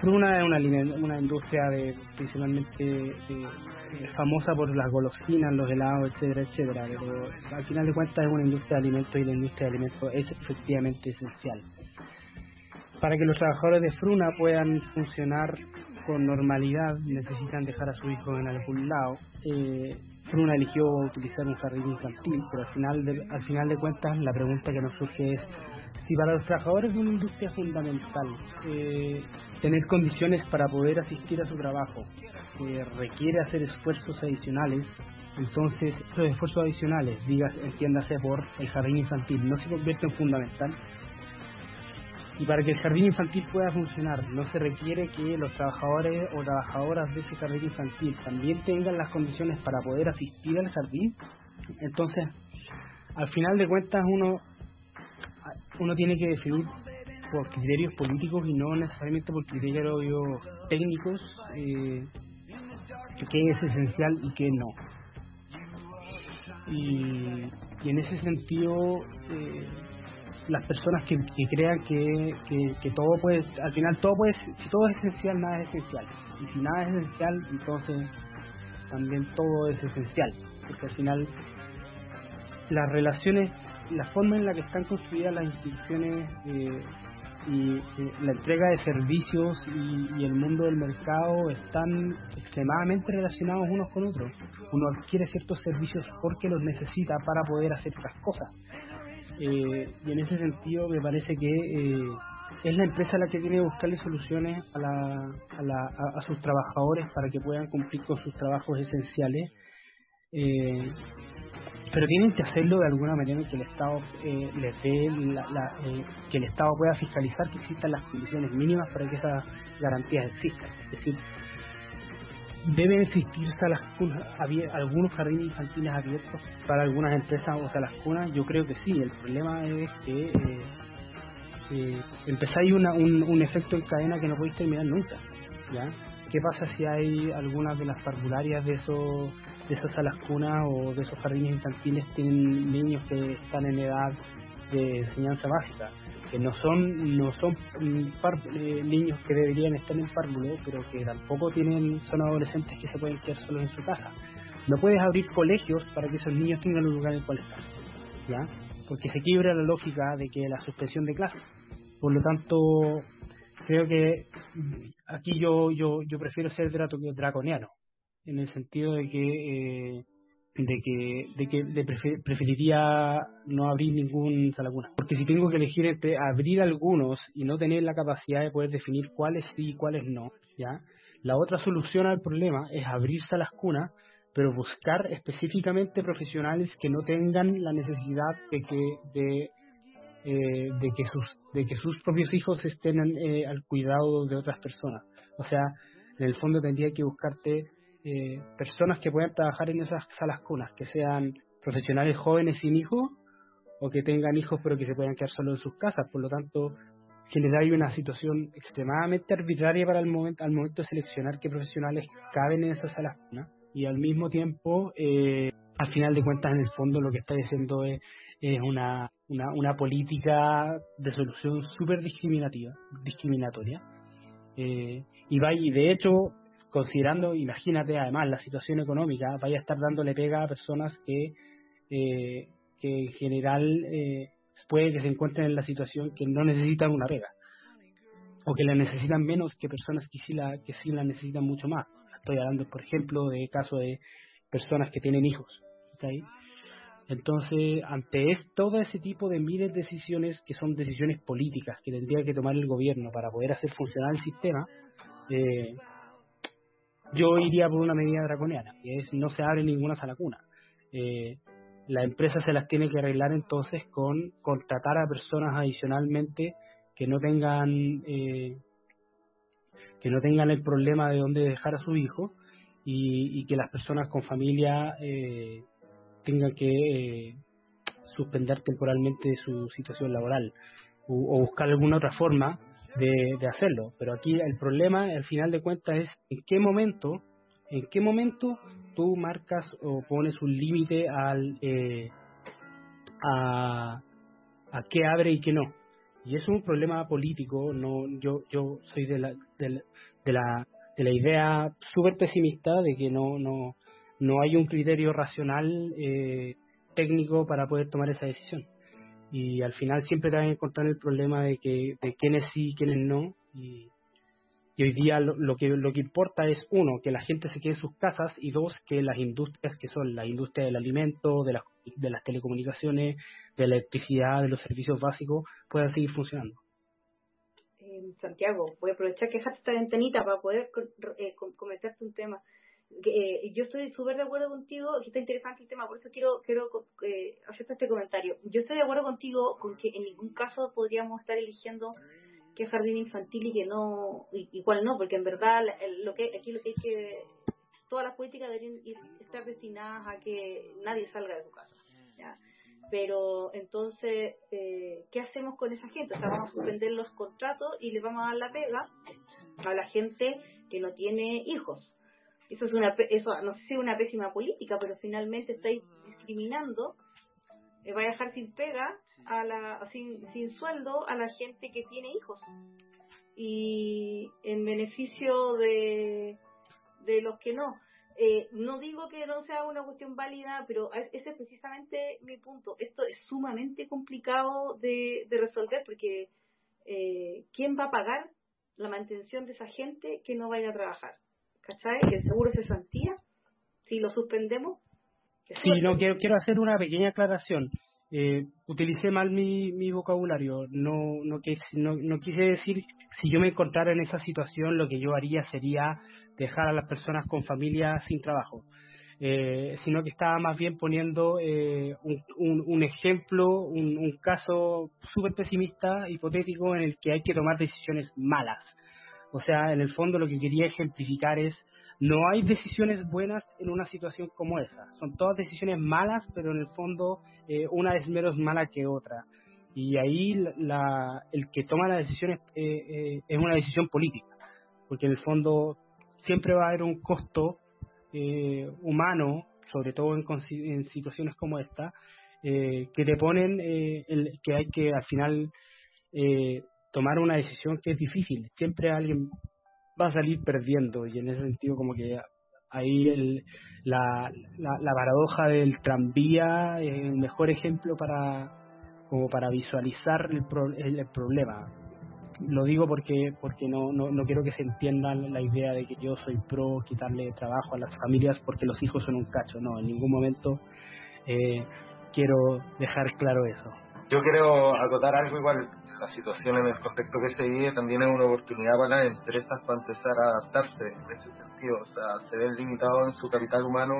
Fruna es una, una industria de, principalmente famosa por las golosinas, los helados, etcétera, etcétera, pero al final de cuentas es una industria de alimentos y la industria de alimentos es efectivamente esencial. Para que los trabajadores de Fruna puedan funcionar con normalidad necesitan dejar a su hijo en algún lado. Eh, Fruna eligió utilizar un jardín infantil, pero al final, de, al final de cuentas la pregunta que nos surge es si para los trabajadores de una industria fundamental eh, tener condiciones para poder asistir a su trabajo que requiere hacer esfuerzos adicionales, entonces esos esfuerzos adicionales, digas, entiéndase por el jardín infantil, no se convierte en fundamental. Y para que el jardín infantil pueda funcionar, no se requiere que los trabajadores o trabajadoras de ese jardín infantil también tengan las condiciones para poder asistir al jardín. Entonces, al final de cuentas, uno, uno tiene que definir por criterios políticos y no necesariamente por criterios técnicos eh, qué es esencial y qué no. Y, en ese sentido, eh, las personas que, crean que, que, todo puede, al final todo puede, si todo es esencial, nada es esencial. Y si nada es esencial, entonces también todo es esencial. Porque al final las relaciones, la forma en la que están construidas las instituciones eh, y la entrega de servicios y, y, el mundo del mercado están extremadamente relacionados unos con otros. Uno adquiere ciertos servicios porque los necesita para poder hacer otras cosas. Eh, y en ese sentido me parece que eh, es la empresa la que tiene que buscarle soluciones a, la, a, la, a, sus trabajadores para que puedan cumplir con sus trabajos esenciales. Eh, pero tienen que hacerlo de alguna manera que el Estado eh, les dé la, la, eh, que el Estado pueda fiscalizar que existan las condiciones mínimas para que esas garantías existan. Es decir, deben existir salas cunas, algunos jardines infantiles abiertos para algunas empresas o salas cunas. Yo creo que sí. El problema es que eh, eh, empezáis una, un, un efecto en cadena que no podéis terminar nunca. ¿ya? ¿Qué pasa si hay algunas de las parvularias de esos de esas salas cunas o de esos jardines infantiles tienen niños que están en edad de enseñanza básica, que no son no son par, eh, niños que deberían estar en párvulo, pero que tampoco tienen son adolescentes que se pueden quedar solos en su casa. No puedes abrir colegios para que esos niños tengan un lugar en el cual estar, ¿ya? Porque se quiebra la lógica de que la suspensión de clases. Por lo tanto, creo que aquí yo yo yo prefiero ser draconiano en el sentido de que eh, de que de que de preferiría no abrir ningún salacuna porque si tengo que elegir entre abrir algunos y no tener la capacidad de poder definir cuáles sí y cuáles no ya la otra solución al problema es abrir salas cunas pero buscar específicamente profesionales que no tengan la necesidad de que de eh, de que sus de que sus propios hijos estén eh, al cuidado de otras personas o sea en el fondo tendría que buscarte eh, personas que puedan trabajar en esas salas cunas, que sean profesionales jóvenes sin hijos o que tengan hijos pero que se puedan quedar solo en sus casas. Por lo tanto, genera una situación extremadamente arbitraria para el momento, al momento de seleccionar qué profesionales caben en esas salas cunas y al mismo tiempo, eh, al final de cuentas, en el fondo lo que está diciendo es, es una, una, una política de solución súper discriminativa, discriminatoria. Eh, y va y de hecho considerando, imagínate además la situación económica, vaya a estar dándole pega a personas que, eh, que en general eh, puede que se encuentren en la situación que no necesitan una pega o que la necesitan menos que personas que sí la, que sí la necesitan mucho más. Estoy hablando, por ejemplo, de casos de personas que tienen hijos. Entonces, ante todo ese tipo de miles de decisiones que son decisiones políticas que tendría que tomar el gobierno para poder hacer funcionar el sistema, eh, yo iría por una medida draconiana, que es no se abre ninguna sala cuna. Eh, la empresa se las tiene que arreglar entonces con contratar a personas adicionalmente que no tengan eh, que no tengan el problema de dónde dejar a su hijo y, que las personas con familia eh, tengan que eh, suspender temporalmente su situación laboral o buscar alguna otra forma de, hacerlo. Pero aquí el problema, al final de cuentas, es en qué momento, en qué momento tú marcas o pones un límite al eh, a, a qué abre y qué no. Y es un problema político. No, yo yo soy de la de la, de la, idea súper pesimista de que no no no hay un criterio racional eh, técnico para poder tomar esa decisión. Y al final siempre te vas a encontrar el problema de que de quiénes sí y quiénes no. Y, hoy día lo, que lo que importa es uno que la gente se quede en sus casas y dos que las industrias que son la industria del alimento de las de las telecomunicaciones de la electricidad de los servicios básicos puedan seguir funcionando. Eh, Santiago voy a aprovechar que dejaste esta ventanita para poder eh, comentarte un tema eh, yo estoy súper de acuerdo contigo, que está interesante el tema, por eso quiero quiero eh, hacerte este comentario. Yo estoy de acuerdo contigo con que en ningún caso podríamos estar eligiendo qué jardín infantil y que no, igual no, porque en verdad lo que aquí lo que hay que, todas las políticas deberían estar destinadas a que nadie salga de su casa. ¿ya? Pero entonces, eh, ¿qué hacemos con esa gente? O sea, vamos a suspender los contratos y le vamos a dar la pega a la gente que no tiene hijos eso es una eso no sé es una pésima política pero finalmente estáis discriminando eh, va a dejar sin pega a la sin, sin sueldo a la gente que tiene hijos y en beneficio de de los que no eh, no digo que no sea una cuestión válida, pero ese es precisamente mi punto. Esto es sumamente complicado de, de resolver porque eh, ¿quién va a pagar la mantención de esa gente que no vaya a trabajar? ¿Cachai? El seguro se santía, si lo suspendemos. Sí, no, quiero, quiero hacer una pequeña aclaración. Eh, utilicé mal mi, mi vocabulario. No, no, quise, no, no quise decir, si yo me encontrara en esa situación, lo que yo haría sería dejar a las personas con familia sin trabajo. Eh, sino que estaba más bien poniendo eh, un, un, ejemplo, un, un caso súper pesimista, hipotético, en el que hay que tomar decisiones malas. O sea, en el fondo lo que quería ejemplificar es, no hay decisiones buenas en una situación como esa. Son todas decisiones malas, pero en el fondo eh, una es menos mala que otra. Y ahí la, el que toma la decisión es, es una decisión política, porque en el fondo siempre va a haber un costo eh, humano, sobre todo en, situaciones como esta, eh, que te ponen eh, el, que hay que al final eh, tomar una decisión que es difícil. Siempre alguien va a salir perdiendo y en ese sentido como que ahí el, la, la, la paradoja del tranvía es el mejor ejemplo para como para visualizar el, pro, el, problema lo digo porque porque no, no, no quiero que se entienda la idea de que yo soy pro quitarle trabajo a las familias porque los hijos son un cacho. No, en ningún momento eh, quiero dejar claro eso. Yo quiero acotar algo igual. La situación en el contexto que se vive también es una oportunidad para las empresas para empezar a adaptarse en ese sentido. O sea, se ven limitados en su capital humano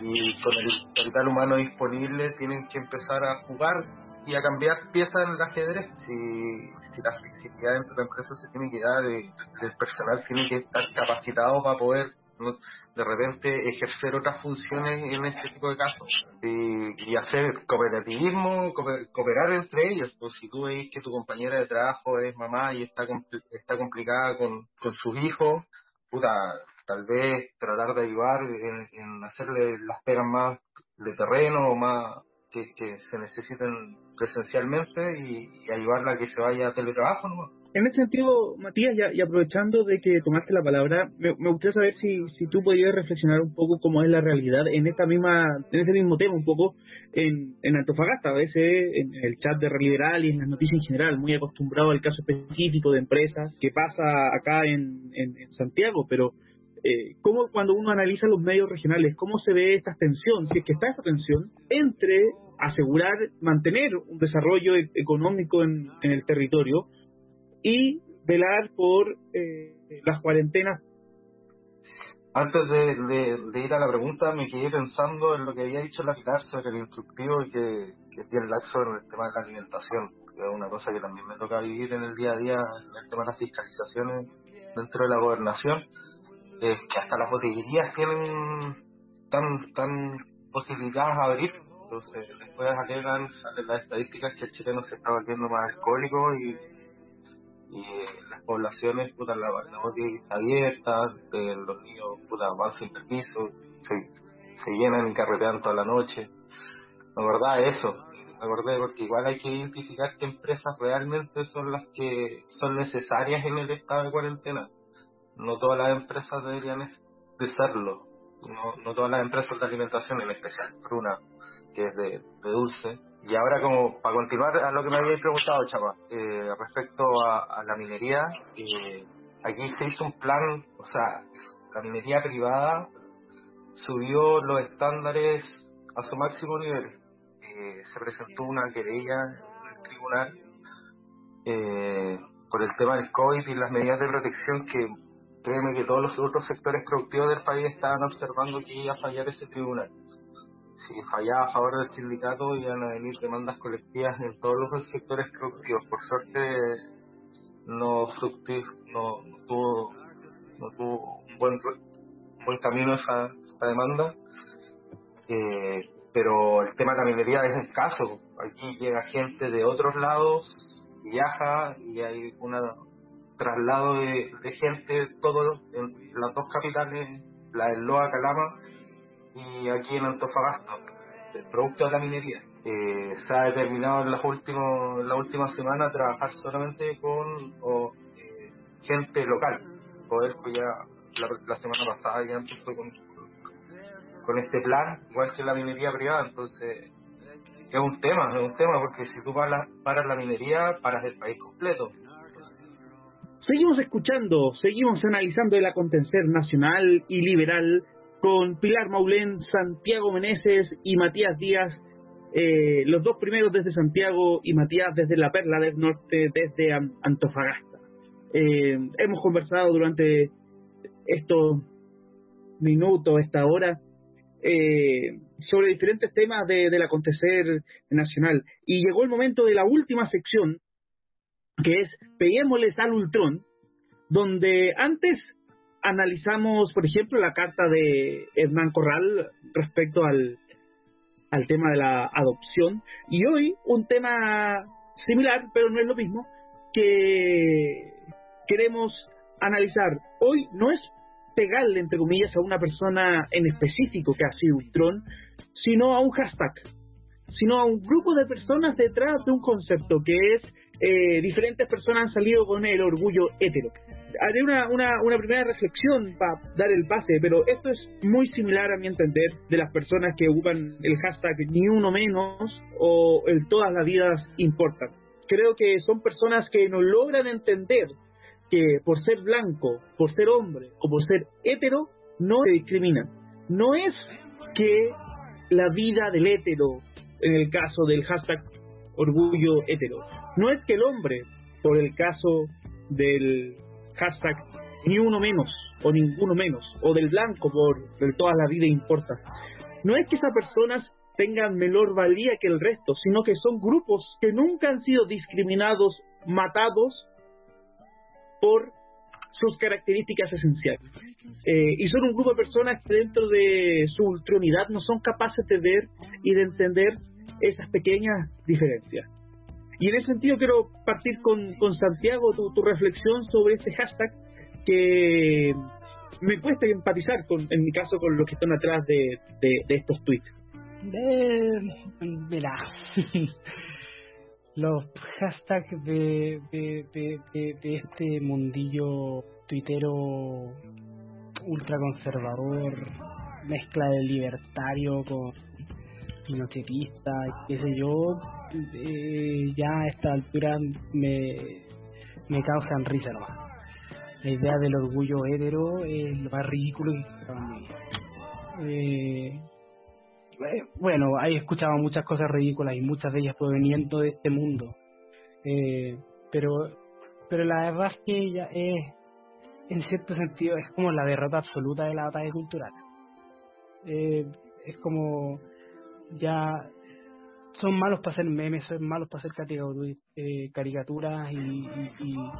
y con el capital humano disponible tienen que empezar a jugar y a cambiar piezas en el ajedrez. Si, si la flexibilidad dentro de la empresa se tiene que dar, eh, el personal tiene que estar capacitado para poder de repente ejercer otras funciones en este tipo de casos y, hacer cooperativismo, cooperar entre ellos. Pues si tú veis que tu compañera de trabajo es mamá y está está complicada con, con sus hijos, puta, tal vez tratar de ayudar en, hacerle las pegas más de terreno o más que, se necesiten presencialmente y, ayudarla a que se vaya a teletrabajo. ¿no? En ese sentido, Matías, ya, y aprovechando de que tomaste la palabra, me, gustaría saber si, si tú podías reflexionar un poco cómo es la realidad en esta misma, en ese mismo tema, un poco en, en Antofagasta, a veces en el chat de Reliberal y en las noticias en general, muy acostumbrado al caso específico de empresas que pasa acá en, en, en Santiago, pero eh, cómo cuando uno analiza los medios regionales, cómo se ve esta tensión, si es que está esta tensión, entre asegurar, mantener un desarrollo e económico en, en, el territorio y velar por eh, las cuarentenas. Antes de, de, de, ir a la pregunta, me quedé pensando en lo que había dicho la Pilar sobre el instructivo y que, que es bien laxo en el tema de la alimentación, que es una cosa que también me toca vivir en el día a día, en el tema de las fiscalizaciones dentro de la gobernación eh, que hasta las botillerías tienen tan tan posibilidades a abrir entonces después alegan salen las estadísticas que el chileno se está volviendo más alcohólico y y las poblaciones puta la, la está abierta los niños puta van sin permiso se, se llenan y carretean toda la noche la verdad eso me acordé porque igual hay que identificar qué empresas realmente son las que son necesarias en el estado de cuarentena no todas las empresas deberían de serlo. No, no todas las empresas de alimentación, en especial Bruna, que es de, de dulce. Y ahora, como para continuar a lo que me habíais preguntado, Chapa, eh, respecto a, la minería, eh, aquí se hizo un plan, o sea, la minería privada subió los estándares a su máximo nivel. Eh, se presentó una querella en el tribunal eh, por el tema del COVID y las medidas de protección que créeme que todos los otros sectores productivos del país estaban observando que iba a fallar ese tribunal. Si fallaba a favor del sindicato, iban a venir demandas colectivas en todos los sectores productivos. Por suerte, no fructif no, no, tuvo, no tuvo un buen, buen camino esa, esa demanda. Eh, pero el tema de la minería es escaso. Aquí llega gente de otros lados, viaja y hay una traslado de, gente todo en las dos capitales, la de Loa Calama y aquí en Antofagasta, producto de la minería. Eh, se ha determinado en las últimos en la última semana trabajar solamente con eh, gente local. Poder pues ya la, la, semana pasada ya empezó con, con este plan, igual que la minería privada, entonces es un tema, es un tema, porque si tú paras, paras la minería, paras el país completo. Seguimos escuchando, seguimos analizando el acontecer nacional y liberal con Pilar Maulén, Santiago Meneses y Matías Díaz, eh, los dos primeros desde Santiago y Matías desde la Perla del Norte, desde An- Antofagasta. Eh, hemos conversado durante estos minutos, esta hora, eh, sobre diferentes temas de- del acontecer nacional. Y llegó el momento de la última sección, que es Peguémosles al Ultrón, donde antes analizamos, por ejemplo, la carta de Hernán Corral respecto al, tema de la adopción, y hoy un tema similar, pero no es lo mismo, que queremos analizar. Hoy no es pegarle, entre comillas, a una persona en específico que ha sido Ultron, sino a un hashtag, sino a un grupo de personas detrás de un concepto que es eh, diferentes personas han salido con el orgullo hetero. Haré una, una, primera reflexión para dar el pase, pero esto es muy similar a mi entender de las personas que ocupan el hashtag ni uno menos o el todas las vidas importan. Creo que son personas que no logran entender que por ser blanco, por ser hombre o por ser hetero, no se discriminan. No es que la vida del hetero, en el caso del hashtag orgullo hetero, no es que el hombre, por el caso del hashtag ni uno menos o ninguno menos, o del blanco por toda la vida importa, no es que esas personas tengan menor valía que el resto, sino que son grupos que nunca han sido discriminados, matados por sus características esenciales. Eh, y son un grupo de personas que dentro de su ultronidad no son capaces de ver y de entender esas pequeñas diferencias. Y en ese sentido quiero partir con, con Santiago, tu, reflexión sobre este hashtag que me cuesta empatizar, con, en mi caso, con los que están atrás de, de, estos tweets. Eh, mira, los hashtags de, de, de este mundillo tuitero ultraconservador, mezcla de libertario con pinochetista, qué sé yo, eh, ya a esta altura me, me causan risa nomás. La idea del orgullo hétero es lo más ridículo que. Eh, eh, bueno, he escuchado muchas cosas ridículas y muchas de ellas proveniendo de este mundo. Eh, pero pero la verdad es que ya es, en cierto sentido, es como la derrota absoluta de la batalla cultural. Eh, es como ya son malos para hacer memes, son malos para hacer eh, caricaturas y, y- y-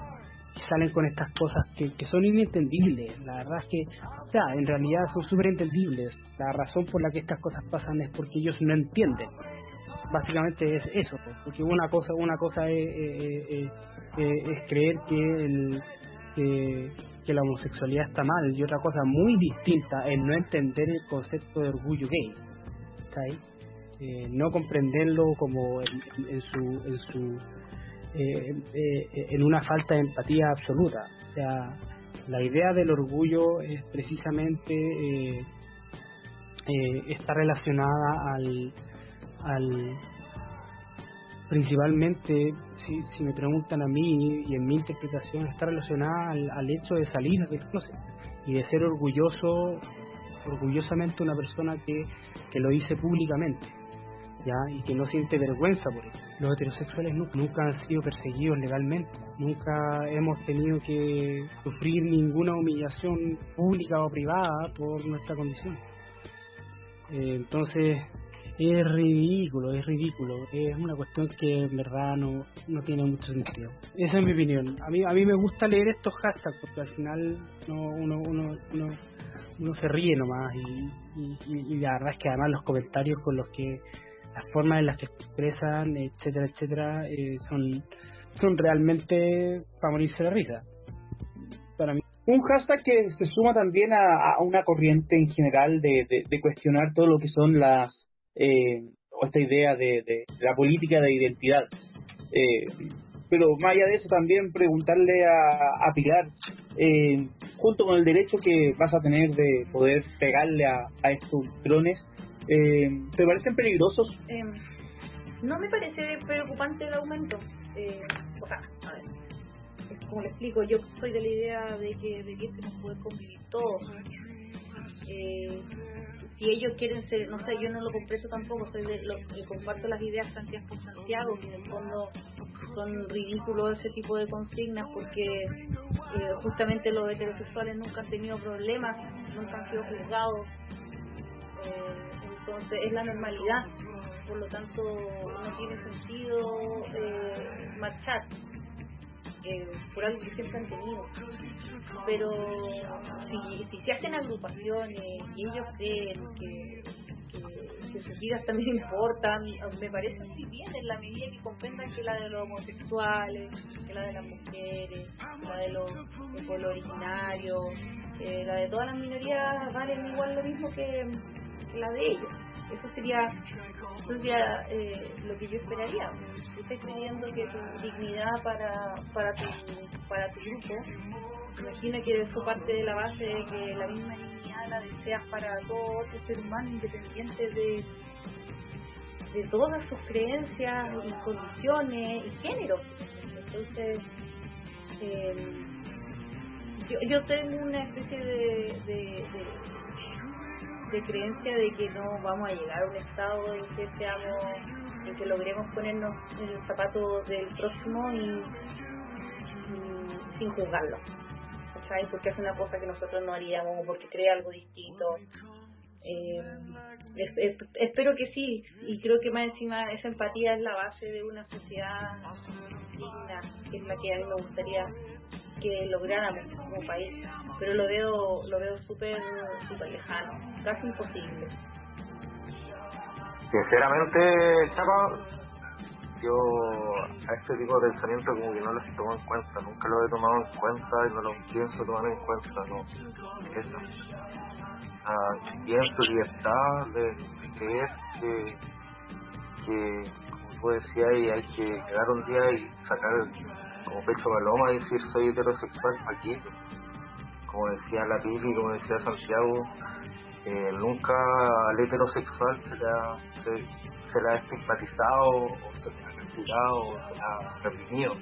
salen con estas cosas que, que son inentendibles. La verdad es que, o en realidad son súper entendibles. La razón por la que estas cosas pasan es porque ellos no entienden. Básicamente es eso, pues, porque una cosa una cosa es, es creer que, el, que, que la homosexualidad está mal y otra cosa muy distinta es no entender el concepto de orgullo gay. ¿está ahí? Eh, no comprenderlo como en, en- su en su eh, eh, en una falta de empatía absoluta. O sea la idea del orgullo es precisamente eh, eh, está relacionada al al principalmente si, si me preguntan a mí y en mi interpretación está relacionada al, al hecho de salir del closet y de ser orgulloso orgullosamente una persona que, que lo hice públicamente ya y que no siente vergüenza por ello. Los heterosexuales nu- nunca han sido perseguidos legalmente, nunca hemos tenido que sufrir ninguna humillación pública o privada por nuestra condición. Eh, entonces es ridículo, es ridículo, es una cuestión que en verdad no, no tiene mucho sentido. Esa es mi opinión. A mí a mí me gusta leer estos hashtags porque al final no, uno, uno, uno, uno se ríe nomás y, y- y la verdad es que además los comentarios con los que las formas en las que expresan, etcétera, etcétera, eh, son, son realmente para morirse de risa. Para mí. Un hashtag que se suma también a, a una corriente en general de, de- de cuestionar todo lo que son las, eh, o esta idea de, de la política de identidad. Eh, pero más allá de eso también preguntarle a, a Pilar, eh, junto con el derecho que vas a tener de poder pegarle a, a estos drones, eh, ¿te parecen peligrosos? Em, no me parece preocupante el aumento. Eh, o sea, a ver, como le explico, yo soy de la idea de que debiésemos poder convivir todos. Eh, si ellos quieren ser, no sé, yo no lo completo tampoco, soy de, lo, eh, comparto las ideas planteadas por Santiago, que en el fondo son ridículos ese tipo de consignas porque eh, justamente los heterosexuales nunca han tenido problemas, nunca han sido juzgados, eh, entonces es la normalidad, por lo tanto no tiene sentido eh, marchar eh, por algo que siempre han tenido. Pero si, si se hacen agrupaciones y ellos creen que, que, que sus vidas también importan, me parece muy bien en la medida que comprendan que la de los homosexuales, que la de las mujeres, la de los del pueblo originario, eh, la de todas las minorías valen igual lo mismo que, la de ellos. Eso sería, eso sería eh, lo que yo esperaría. Tú estás pidiendo que tu dignidad para, para, tu, para tu grupo, imagina que eso parte de la base de que la misma dignidad la deseas para todo otro ser humano independiente de, de todas sus creencias y condiciones y géneros. Entonces, eh, yo, yo tengo una especie de, de de creencia de que no vamos a llegar a un estado en que seamos, en que logremos ponernos en los zapatos del próximo y, sin juzgarlo. ¿Cachai? Porque es una cosa que nosotros no haríamos porque cree algo distinto. Eh, es- es- espero que sí, y creo que más encima esa empatía es la base de una sociedad digna, que es la que a mí me gustaría que lográramos como país, pero lo veo lo veo súper súper lejano, casi imposible. Sinceramente, Chapa, yo a este tipo de pensamiento como que no los tomo en cuenta, nunca lo he tomado en cuenta y no lo pienso tomar en cuenta, no. Eso. Ah, pienso libertad de, creer que, que, como tú decías, hay que llegar un día y sacar como pecho paloma decir soy heterosexual aquí. Como decía la como decía Santiago, eh, nunca al heterosexual se le ha, se, se le ha estigmatizado o se le castigado o se le ha reprimido.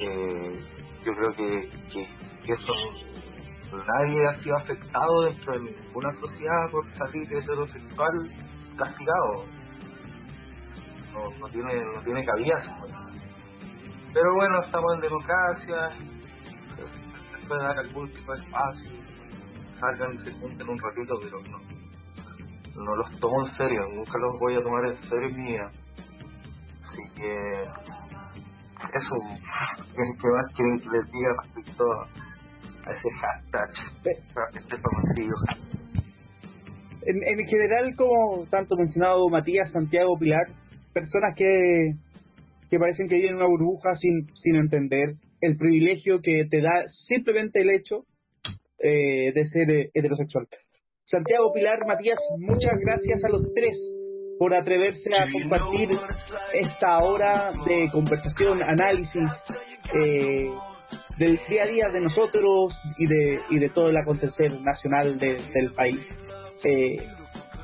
Eh, yo creo que, que, nadie ha sido afectado dentro de ninguna sociedad por salir heterosexual castigado. No, tiene no tiene cabida. Pero bueno, estamos en democracia, puede dar algún tipo de espacio, salgan se junten un ratito, pero no, no los tomo en serio, nunca los voy a tomar en serio en mi vida. Así que eso, ¿qué más quieren que les diga respecto a ese hashtag? Este famosillo. En, en general, como tanto mencionado Matías, Santiago, Pilar, personas que, que parecen que viven en una burbuja sin, sin entender el privilegio que te da simplemente el hecho eh, de ser eh, heterosexual. Santiago, Pilar, Matías, muchas gracias a los tres por atreverse a compartir esta hora de conversación, análisis eh, del día a día de nosotros y de, y de todo el acontecer nacional de- del país. Eh,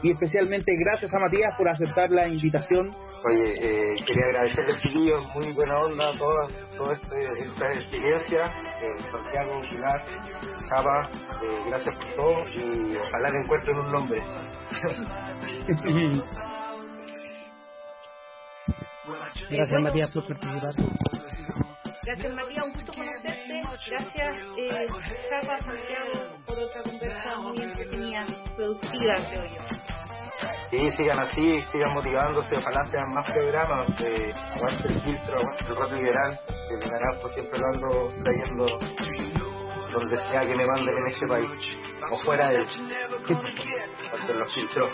y especialmente gracias a Matías por aceptar la invitación. Oye, eh, quería agradecerles, chiquillos, muy buena onda toda, toda este, esta experiencia. Eh, Santiago, Pilar, Chava, eh, gracias por todo y ojalá que encuentren un nombre. Gracias Matías por participar. Gracias Matías, un gusto conocerte. Gracias eh, Santiago, por otra conversa muy entretenida, productiva, creo yo. Sí, sigan así, sigan motivándose, ojalá sean más programas. Eh, aguante el filtro, aguante el rock liberal. Que el naranjo siempre lo ando trayendo donde sea que me manden en ese país. O fuera de él. Los filtros.